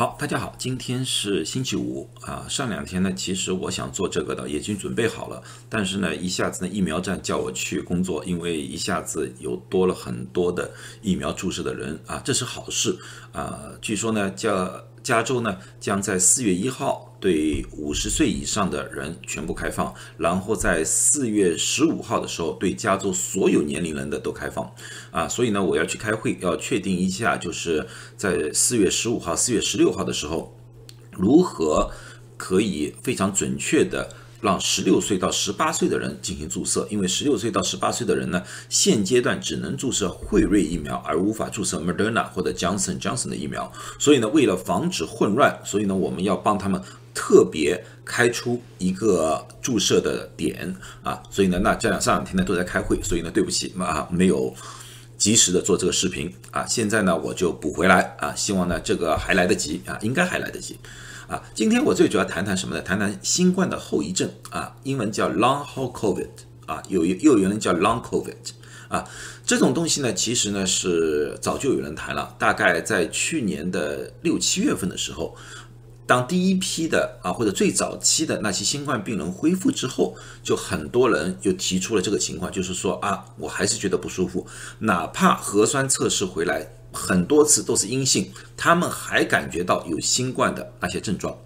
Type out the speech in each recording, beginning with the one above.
好，大家好，今天是星期五啊。上两天呢，其实我想做这个的，已经准备好了，但是呢，一下子呢，疫苗站叫我去工作，因为一下子有多了很多的疫苗注射的人啊，这是好事啊。据说呢，叫。加州呢将在四月一号对五十岁以上的人全部开放，然后在四月十五号的时候对加州所有年龄人的都开放，啊，所以呢我要去开会，要确定一下，就是在四月十五号、四月十六号的时候，如何可以非常准确的。让十六岁到十八岁的人进行注射，因为十六岁到十八岁的人呢，现阶段只能注射辉瑞疫苗，而无法注射 Moderna 或者 Johnson Johnson 的疫苗。所以呢，为了防止混乱，所以呢，我们要帮他们特别开出一个注射的点啊。所以呢，那这两上两天呢都在开会，所以呢，对不起啊，没有及时的做这个视频啊。现在呢，我就补回来啊，希望呢这个还来得及啊，应该还来得及。啊，今天我最主要谈谈什么呢？谈谈新冠的后遗症啊，英文叫 Long Haul COVID 啊，有又有人叫 Long COVID 啊，这种东西呢，其实呢是早就有人谈了，大概在去年的六七月份的时候，当第一批的啊或者最早期的那些新冠病人恢复之后，就很多人就提出了这个情况，就是说啊，我还是觉得不舒服，哪怕核酸测试回来。很多次都是阴性，他们还感觉到有新冠的那些症状，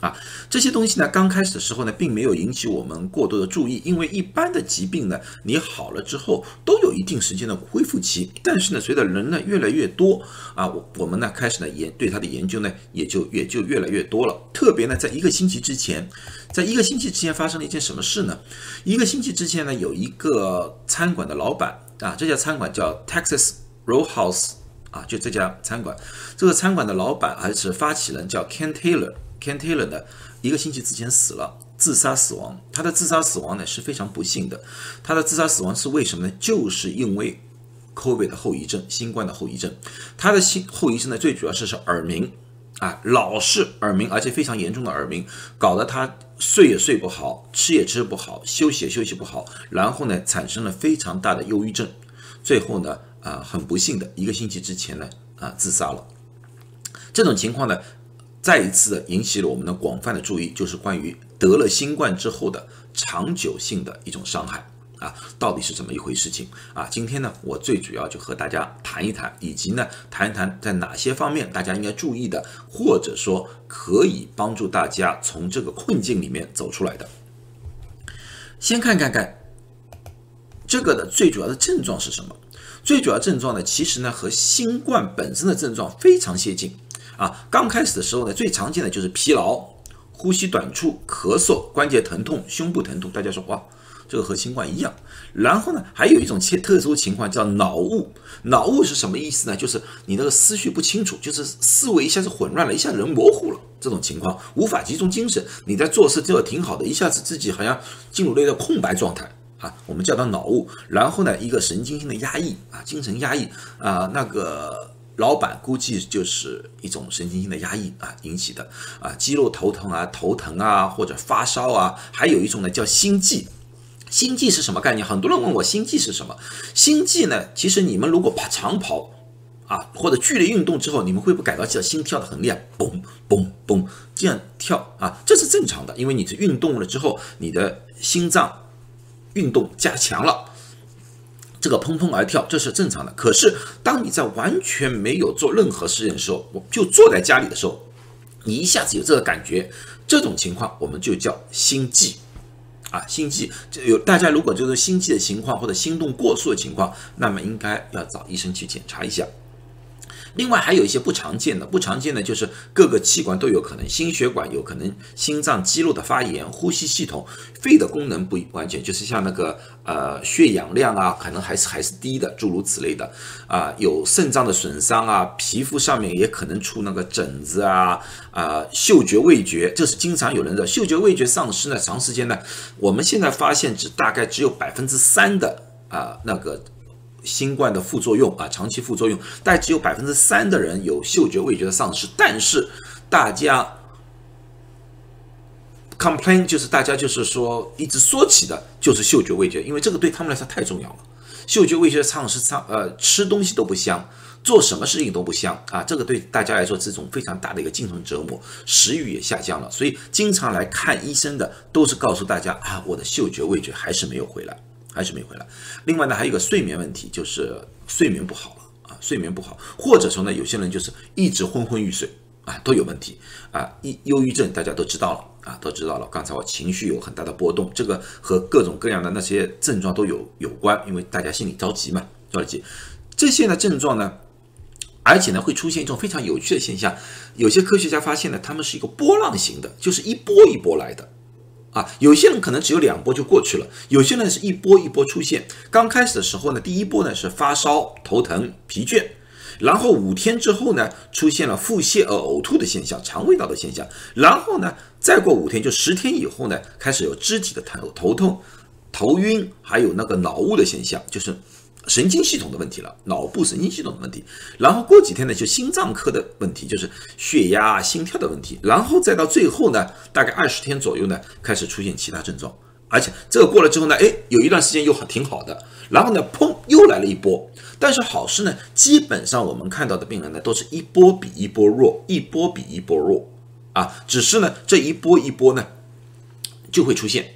啊，这些东西呢，刚开始的时候呢，并没有引起我们过多的注意，因为一般的疾病呢，你好了之后都有一定时间的恢复期，但是呢，随着人呢越来越多，啊，我我们呢开始呢研对它的研究呢，也就也就越来越多了。特别呢，在一个星期之前，在一个星期之前发生了一件什么事呢？一个星期之前呢，有一个餐馆的老板啊，这家餐馆叫 Texas Roadhouse。啊，就这家餐馆，这个餐馆的老板还是发起人叫 Ken Taylor。Ken Taylor 呢，一个星期之前死了，自杀死亡。他的自杀死亡呢是非常不幸的。他的自杀死亡是为什么呢？就是因为 COVID 的后遗症，新冠的后遗症。他的新后遗症呢，最主要是是耳鸣啊，老是耳鸣，而且非常严重的耳鸣，搞得他睡也睡不好，吃也吃不好，休息也休息不好，然后呢，产生了非常大的忧郁症，最后呢。啊，很不幸的一个星期之前呢，啊，自杀了。这种情况呢，再一次的引起了我们的广泛的注意，就是关于得了新冠之后的长久性的一种伤害啊，到底是怎么一回事情啊？今天呢，我最主要就和大家谈一谈，以及呢，谈一谈在哪些方面大家应该注意的，或者说可以帮助大家从这个困境里面走出来的。先看看看这个的最主要的症状是什么。最主要症状呢，其实呢和新冠本身的症状非常接近啊。刚开始的时候呢，最常见的就是疲劳、呼吸短促、咳嗽、关节疼痛、胸部疼痛。大家说哇，这个和新冠一样。然后呢，还有一种切特殊情况叫脑雾。脑雾是什么意思呢？就是你那个思绪不清楚，就是思维一下子混乱了，一下人模糊了。这种情况无法集中精神，你在做事做的挺好的，一下子自己好像进入了一个空白状态。啊，我们叫它脑雾，然后呢，一个神经性的压抑啊，精神压抑啊，那个老板估计就是一种神经性的压抑啊引起的啊，肌肉头疼啊，头疼啊，或者发烧啊，还有一种呢叫心悸，心悸是什么概念？很多人问我心悸是什么？心悸呢，其实你们如果跑长跑啊，或者剧烈运动之后，你们会不会感到这心跳的很厉害，嘣嘣嘣这样跳啊？这是正常的，因为你是运动了之后，你的心脏。运动加强了，这个砰砰而跳，这是正常的。可是，当你在完全没有做任何事情的时候，我就坐在家里的时候，你一下子有这个感觉，这种情况我们就叫心悸啊，心悸就。有大家如果就是心悸的情况或者心动过速的情况，那么应该要找医生去检查一下。另外还有一些不常见的，不常见的就是各个器官都有可能，心血管有可能，心脏肌肉的发炎，呼吸系统，肺的功能不完全，就是像那个呃血氧量啊，可能还是还是低的，诸如此类的啊，有肾脏的损伤啊，皮肤上面也可能出那个疹子啊啊，嗅觉味觉，这是经常有人的嗅觉味觉丧失呢，长时间呢，我们现在发现只大概只有百分之三的啊那个。新冠的副作用啊，长期副作用，但只有百分之三的人有嗅觉味觉的丧失。但是大家 complain 就是大家就是说一直说起的就是嗅觉味觉，因为这个对他们来说太重要了。嗅觉味觉的丧失，丧呃吃东西都不香，做什么事情都不香啊，这个对大家来说是一种非常大的一个精神折磨，食欲也下降了，所以经常来看医生的都是告诉大家啊，我的嗅觉味觉还是没有回来，还是没回来。另外呢，还有一个睡眠问题，就是睡眠不好了啊，睡眠不好，或者说呢，有些人就是一直昏昏欲睡。啊，都有问题啊！抑忧郁症大家都知道了啊，都知道了。刚才我情绪有很大的波动，这个和各种各样的那些症状都有有关，因为大家心里着急嘛，着急。这些呢症状呢，而且呢会出现一种非常有趣的现象，有些科学家发现呢，他们是一个波浪形的，就是一波一波来的啊。有些人可能只有两波就过去了，有些人是一波一波出现。刚开始的时候呢，第一波呢是发烧、头疼、疲倦。然后五天之后呢，出现了腹泻、呃呕吐的现象，肠胃道的现象。然后呢，再过五天，就十天以后呢，开始有肢体的疼头痛、头晕，还有那个脑雾的现象，就是神经系统的问题了，脑部神经系统的问题。然后过几天呢，就心脏科的问题，就是血压、心跳的问题。然后再到最后呢，大概二十天左右呢，开始出现其他症状。而且这个过了之后呢，哎，有一段时间又很挺好的。然后呢，砰，又来了一波。但是好事呢，基本上我们看到的病人呢，都是一波比一波弱，一波比一波弱啊。只是呢，这一波一波呢，就会出现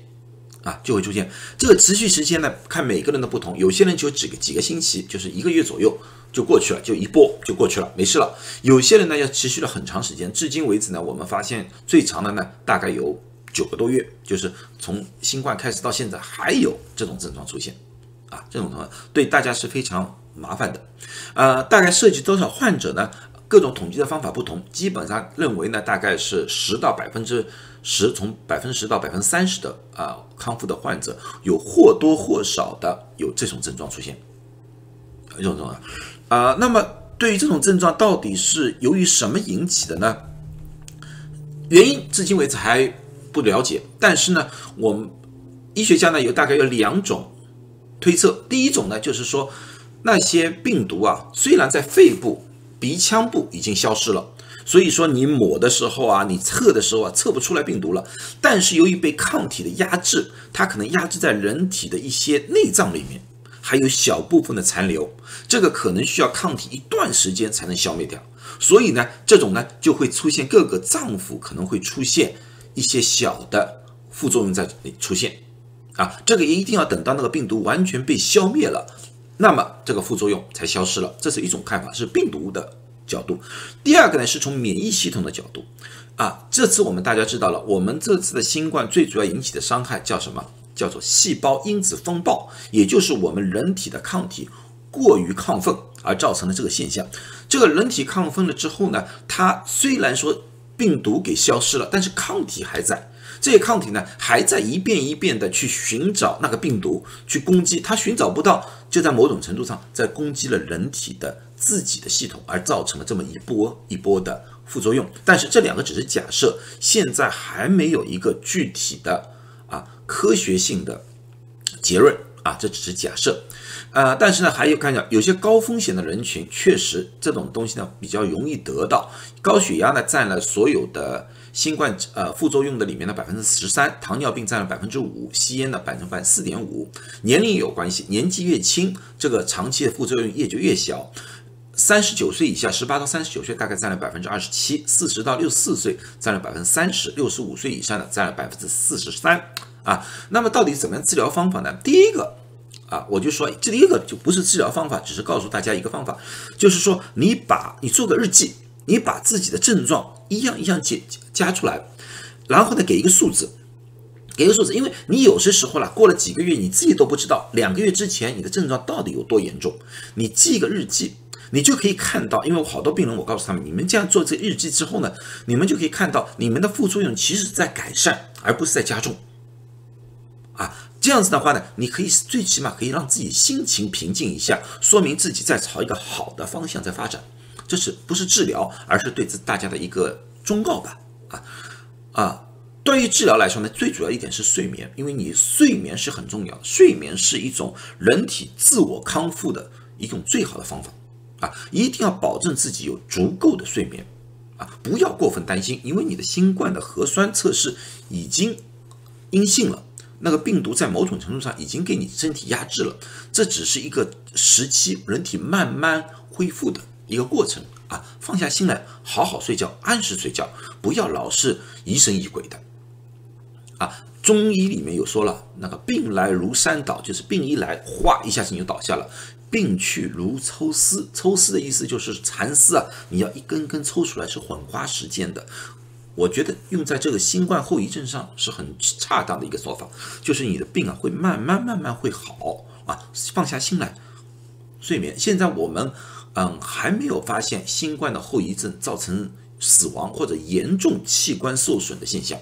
啊，就会出现。这个持续时间呢，看每个人的不同，有些人就几个几个星期，就是一个月左右就过去了，就一波就过去了，没事了。有些人呢，要持续了很长时间，至今为止呢，我们发现最长的呢，大概有九个多月，就是从新冠开始到现在，还有这种症状出现啊，这种情况对大家是非常。麻烦的，呃，大概涉及多少患者呢？各种统计的方法不同，基本上认为呢，大概是十到百分之十，从百分之十到百分之三十的啊康复的患者，有或多或少的有这种症状出现，这种症状啊。那么对于这种症状，到底是由于什么引起的呢？原因至今为止还不了解。但是呢，我们医学家呢有大概有两种推测。第一种呢，就是说。那些病毒啊，虽然在肺部、鼻腔部已经消失了，所以说你抹的时候啊，你测的时候啊，测不出来病毒了。但是由于被抗体的压制，它可能压制在人体的一些内脏里面，还有小部分的残留，这个可能需要抗体一段时间才能消灭掉。所以呢，这种呢就会出现各个脏腑可能会出现一些小的副作用在里出现啊，这个一定要等到那个病毒完全被消灭了。那么这个副作用才消失了，这是一种看法，是病毒的角度。第二个呢，是从免疫系统的角度啊。这次我们大家知道了，我们这次的新冠最主要引起的伤害叫什么？叫做细胞因子风暴，也就是我们人体的抗体过于亢奋而造成的这个现象。这个人体亢奋了之后呢，它虽然说病毒给消失了，但是抗体还在。这些抗体呢，还在一遍一遍的去寻找那个病毒，去攻击它，寻找不到，就在某种程度上在攻击了人体的自己的系统，而造成了这么一波一波的副作用。但是这两个只是假设，现在还没有一个具体的啊科学性的结论啊，这只是假设。呃，但是呢，还有看一下，有些高风险的人群，确实这种东西呢比较容易得到，高血压呢占了所有的。新冠呃副作用的里面的百分之十三，糖尿病占了百分之五，吸烟的百分之四点五，年龄有关系，年纪越轻，这个长期的副作用也就越小。三十九岁以下，十八到三十九岁大概占了百分之二十七，四十到六十四岁占了百分之三十，六十五岁以上的占了百分之四十三啊。那么到底怎么样治疗方法呢？第一个啊，我就说这第一个就不是治疗方法，只是告诉大家一个方法，就是说你把你做个日记。你把自己的症状一样一样加加出来，然后呢，给一个数字，给个数字，因为你有些时候啦，过了几个月，你自己都不知道两个月之前你的症状到底有多严重。你记一个日记，你就可以看到，因为我好多病人，我告诉他们，你们这样做这日记之后呢，你们就可以看到你们的副作用其实在改善，而不是在加重。啊，这样子的话呢，你可以最起码可以让自己心情平静一下，说明自己在朝一个好的方向在发展。这是不是治疗，而是对自大家的一个忠告吧？啊啊，对于治疗来说呢，最主要一点是睡眠，因为你睡眠是很重要，睡眠是一种人体自我康复的一种最好的方法啊！一定要保证自己有足够的睡眠啊，不要过分担心，因为你的新冠的核酸测试已经阴性了，那个病毒在某种程度上已经给你身体压制了，这只是一个时期，人体慢慢恢复的一个过程啊。放下心来，好好睡觉，按时睡觉，不要老是疑神疑鬼的啊。中医里面有说了，那个病来如山倒，就是病一来，哗一下子你就倒下了；病去如抽丝，抽丝的意思就是蚕丝啊，你要一根根抽出来是很花时间的。我觉得用在这个新冠后遗症上是很恰当的一个说法，就是你的病啊会慢慢慢慢会好啊，放下心来，睡眠。现在我们嗯还没有发现新冠的后遗症造成死亡或者严重器官受损的现象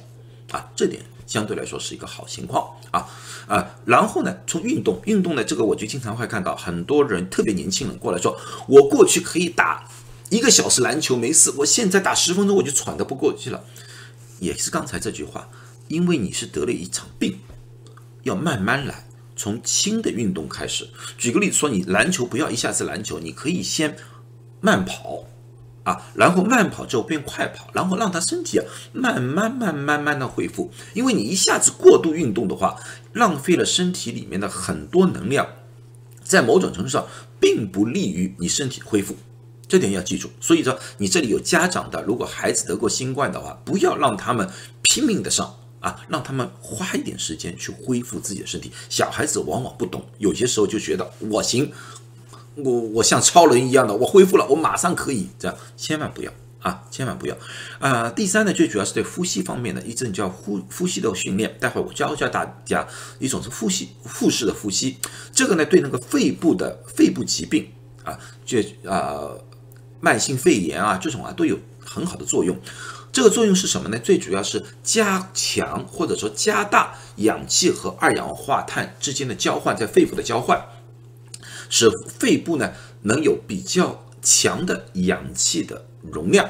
啊，这点相对来说是一个好情况啊啊。然后呢，从运动运动呢，这个我就经常会看到很多人特别年轻人过来说，我过去可以打。一个小时篮球没事，我现在打十分钟我就喘得不过去了。也是刚才这句话，因为你是得了一场病，要慢慢来，从轻的运动开始。举个例子说，你篮球不要一下子篮球，你可以先慢跑啊，然后慢跑之后变快跑，然后让他身体啊慢慢慢慢慢的恢复。因为你一下子过度运动的话，浪费了身体里面的很多能量，在某种程度上并不利于你身体恢复。这点要记住，所以说你这里有家长的，如果孩子得过新冠的话，不要让他们拼命的上啊，让他们花一点时间去恢复自己的身体。小孩子往往不懂，有些时候就觉得我行，我我像超人一样的，我恢复了，我马上可以这样，千万不要啊，千万不要啊。第三呢，最主要是对呼吸方面的一阵叫呼呼吸的训练，待会我教教大家一种是呼吸腹式的呼吸，这个呢对那个肺部的肺部疾病啊，就啊。慢性肺炎啊，这种啊都有很好的作用。这个作用是什么呢？最主要是加强或者说加大氧气和二氧化碳之间的交换，在肺部的交换，使肺部呢能有比较强的氧气的容量，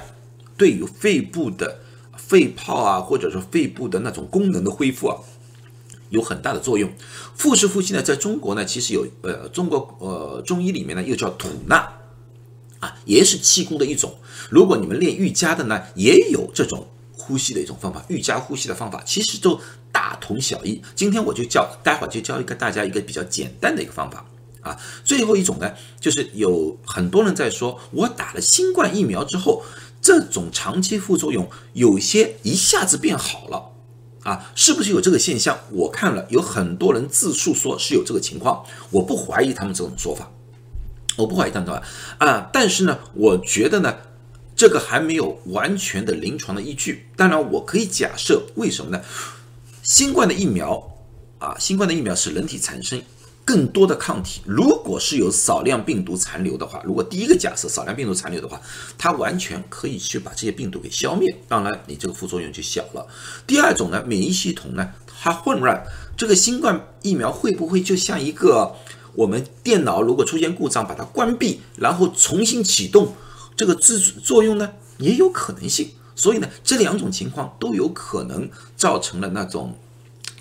对于肺部的肺泡啊，或者说肺部的那种功能的恢复啊，有很大的作用。腹式呼吸呢，在中国呢，其实有呃，中国呃中医里面呢又叫吐纳。啊，也是气功的一种。如果你们练瑜伽的呢，也有这种呼吸的一种方法。瑜伽呼吸的方法其实都大同小异。今天我就教，待会儿就教一个大家一个比较简单的一个方法啊。最后一种呢，就是有很多人在说，我打了新冠疫苗之后，这种长期副作用有些一下子变好了啊，是不是有这个现象？我看了有很多人自述说是有这个情况，我不怀疑他们这种说法。我不怀疑他们的啊，但是呢，我觉得呢，这个还没有完全的临床的依据。当然，我可以假设，为什么呢？新冠的疫苗啊，新冠的疫苗使人体产生更多的抗体。如果是有少量病毒残留的话，如果第一个假设少量病毒残留的话，它完全可以去把这些病毒给消灭。当然，你这个副作用就小了。第二种呢，免疫系统呢，它混乱，这个新冠疫苗会不会就像一个？我们电脑如果出现故障，把它关闭，然后重新启动，这个自作用呢也有可能性。所以呢，这两种情况都有可能造成了那种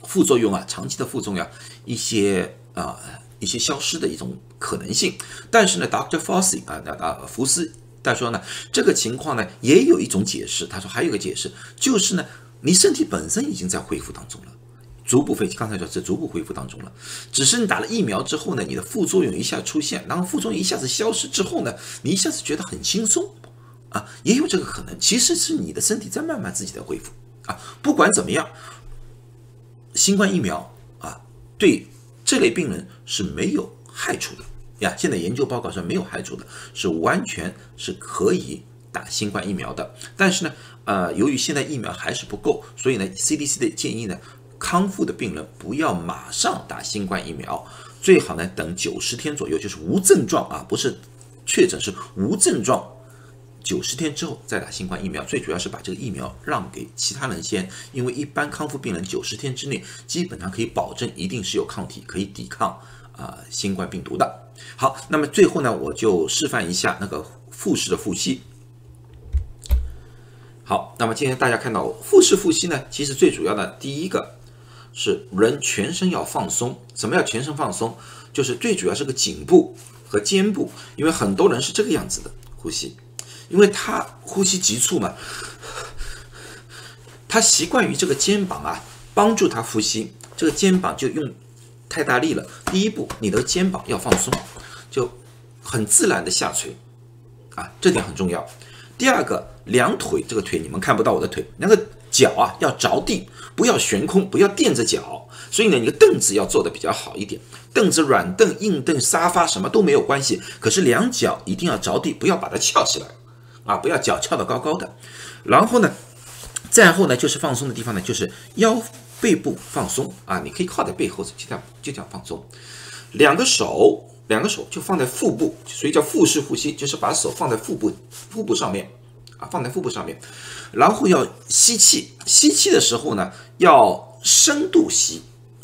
副作用啊，长期的副作用，一些啊一些消失的一种可能性。但是呢，Dr. Fauci 啊啊福斯他说呢，这个情况呢也有一种解释。他说还有个解释，就是呢，你身体本身已经在恢复当中了。逐步恢复，刚才说是逐步恢复当中了，只是你打了疫苗之后呢，你的副作用一下出现，然后副作用一下子消失之后呢，你一下子觉得很轻松啊，也有这个可能。其实是你的身体在慢慢自己的恢复啊。不管怎么样，新冠疫苗啊，对这类病人是没有害处的呀。现在研究报告说没有害处的，是完全是可以打新冠疫苗的。但是呢，呃，由于现在疫苗还是不够，所以呢，CDC 的建议呢。康复的病人不要马上打新冠疫苗，最好呢等九十天左右，就是无症状啊，不是确诊是无症状，九十天之后再打新冠疫苗。最主要是把这个疫苗让给其他人先，因为一般康复病人九十天之内基本上可以保证一定是有抗体可以抵抗啊新冠病毒的。好，那么最后呢，我就示范一下那个腹式的呼吸。好，那么今天大家看到腹式呼吸呢，其实最主要的第一个。是人全身要放松，什么叫全身放松？就是最主要是个颈部和肩部，因为很多人是这个样子的呼吸，因为他呼吸急促嘛，他习惯于这个肩膀啊帮助他呼吸，这个肩膀就用太大力了。第一步，你的肩膀要放松，就很自然的下垂，啊，这点很重要。第二个，两腿这个腿你们看不到我的腿，两个脚啊要着地，不要悬空，不要垫着脚。所以呢，你的凳子要做的比较好一点，凳子软凳、硬凳、沙发什么都没有关系，可是两脚一定要着地，不要把它翘起来，啊，不要脚翘得高高的。然后呢，再后呢就是放松的地方呢，就是腰背部放松啊，你可以靠在背后，就这样就这样放松。两个手。两个手就放在腹部，所以叫腹式呼吸，就是把手放在腹部腹部上面啊，放在腹部上面，然后要吸气，吸气的时候呢，要深度吸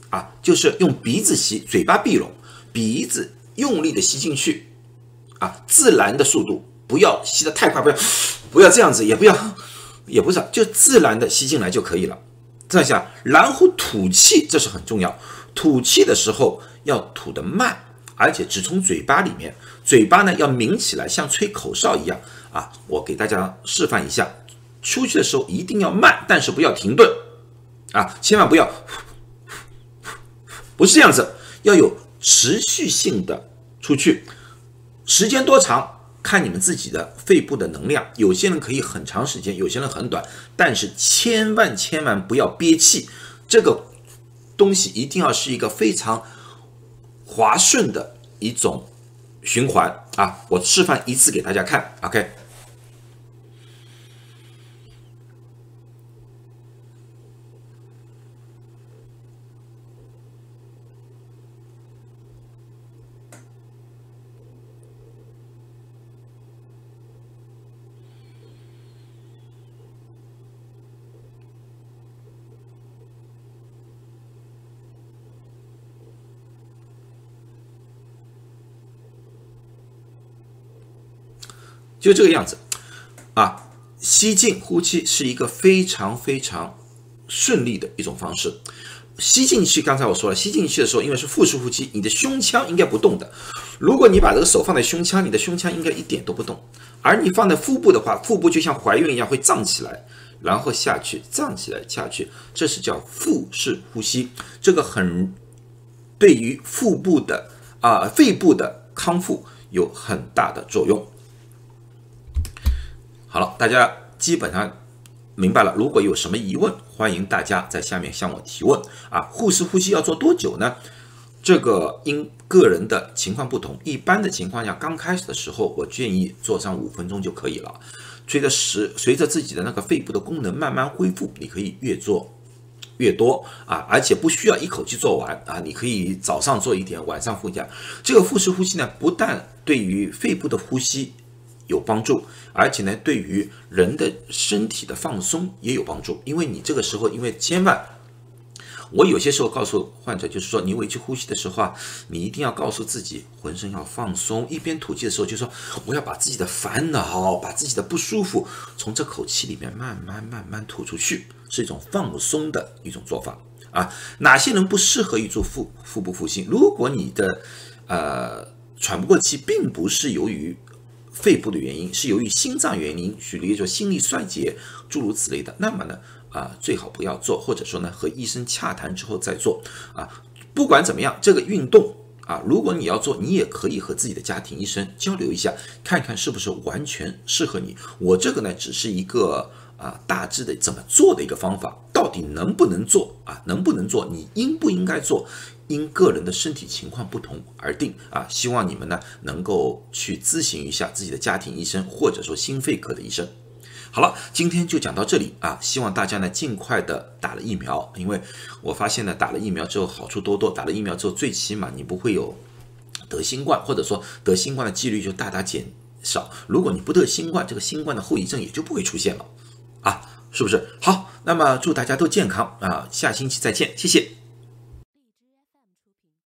啊，就是用鼻子吸，嘴巴闭拢，鼻子用力的吸进去啊，自然的速度，不要吸得太快，不要不要这样子，也不要也不是，就自然的吸进来就可以了。这样下，然后吐气，这是很重要，吐气的时候要吐得慢。而且只从嘴巴里面，嘴巴呢要抿起来，像吹口哨一样啊！我给大家示范一下，出去的时候一定要慢，但是不要停顿啊！千万不要，不是这样子，要有持续性的出去，时间多长看你们自己的肺部的能量，有些人可以很长时间，有些人很短，但是千万千万不要憋气，这个东西一定要是一个非常。滑顺的一种循环啊，我示范一次给大家看，OK。就这个样子，啊，吸进呼气是一个非常非常顺利的一种方式。吸进去，刚才我说了，吸进去的时候，因为是腹式呼吸，你的胸腔应该不动的。如果你把这个手放在胸腔，你的胸腔应该一点都不动。而你放在腹部的话，腹部就像怀孕一样会胀起来，然后下去，胀起来下去，这是叫腹式呼吸。这个很对于腹部的啊肺部的康复有很大的作用。好了，大家基本上明白了。如果有什么疑问，欢迎大家在下面向我提问啊。护士呼吸要做多久呢？这个因个人的情况不同。一般的情况下，刚开始的时候，我建议做上五分钟就可以了。随着时，随着自己的那个肺部的功能慢慢恢复，你可以越做越多啊，而且不需要一口气做完啊。你可以早上做一点，晚上复加。这个腹式呼吸呢，不但对于肺部的呼吸。有帮助，而且呢，对于人的身体的放松也有帮助。因为你这个时候，因为千万，我有些时候告诉患者，就是说，你委屈呼吸的时候啊，你一定要告诉自己，浑身要放松。一边吐气的时候，就说我要把自己的烦恼、把自己的不舒服，从这口气里面慢慢慢慢吐出去，是一种放松的一种做法啊。哪些人不适合于做腹腹部呼吸？如果你的呃喘不过气，并不是由于肺部的原因是由于心脏原因，举例说心力衰竭，诸如此类的，那么呢，啊，最好不要做，或者说呢，和医生洽谈之后再做啊。不管怎么样，这个运动啊，如果你要做，你也可以和自己的家庭医生交流一下，看看是不是完全适合你。我这个呢，只是一个啊，大致的怎么做的一个方法，到底能不能做啊？能不能做？你应不应该做？因个人的身体情况不同而定啊，希望你们呢能够去咨询一下自己的家庭医生，或者说心肺科的医生。好了，今天就讲到这里啊，希望大家呢尽快的打了疫苗，因为我发现呢打了疫苗之后好处多多，打了疫苗之后最起码你不会有得新冠，或者说得新冠的几率就大大减少。如果你不得新冠，这个新冠的后遗症也就不会出现了啊，是不是？好，那么祝大家都健康啊，下星期再见，谢谢。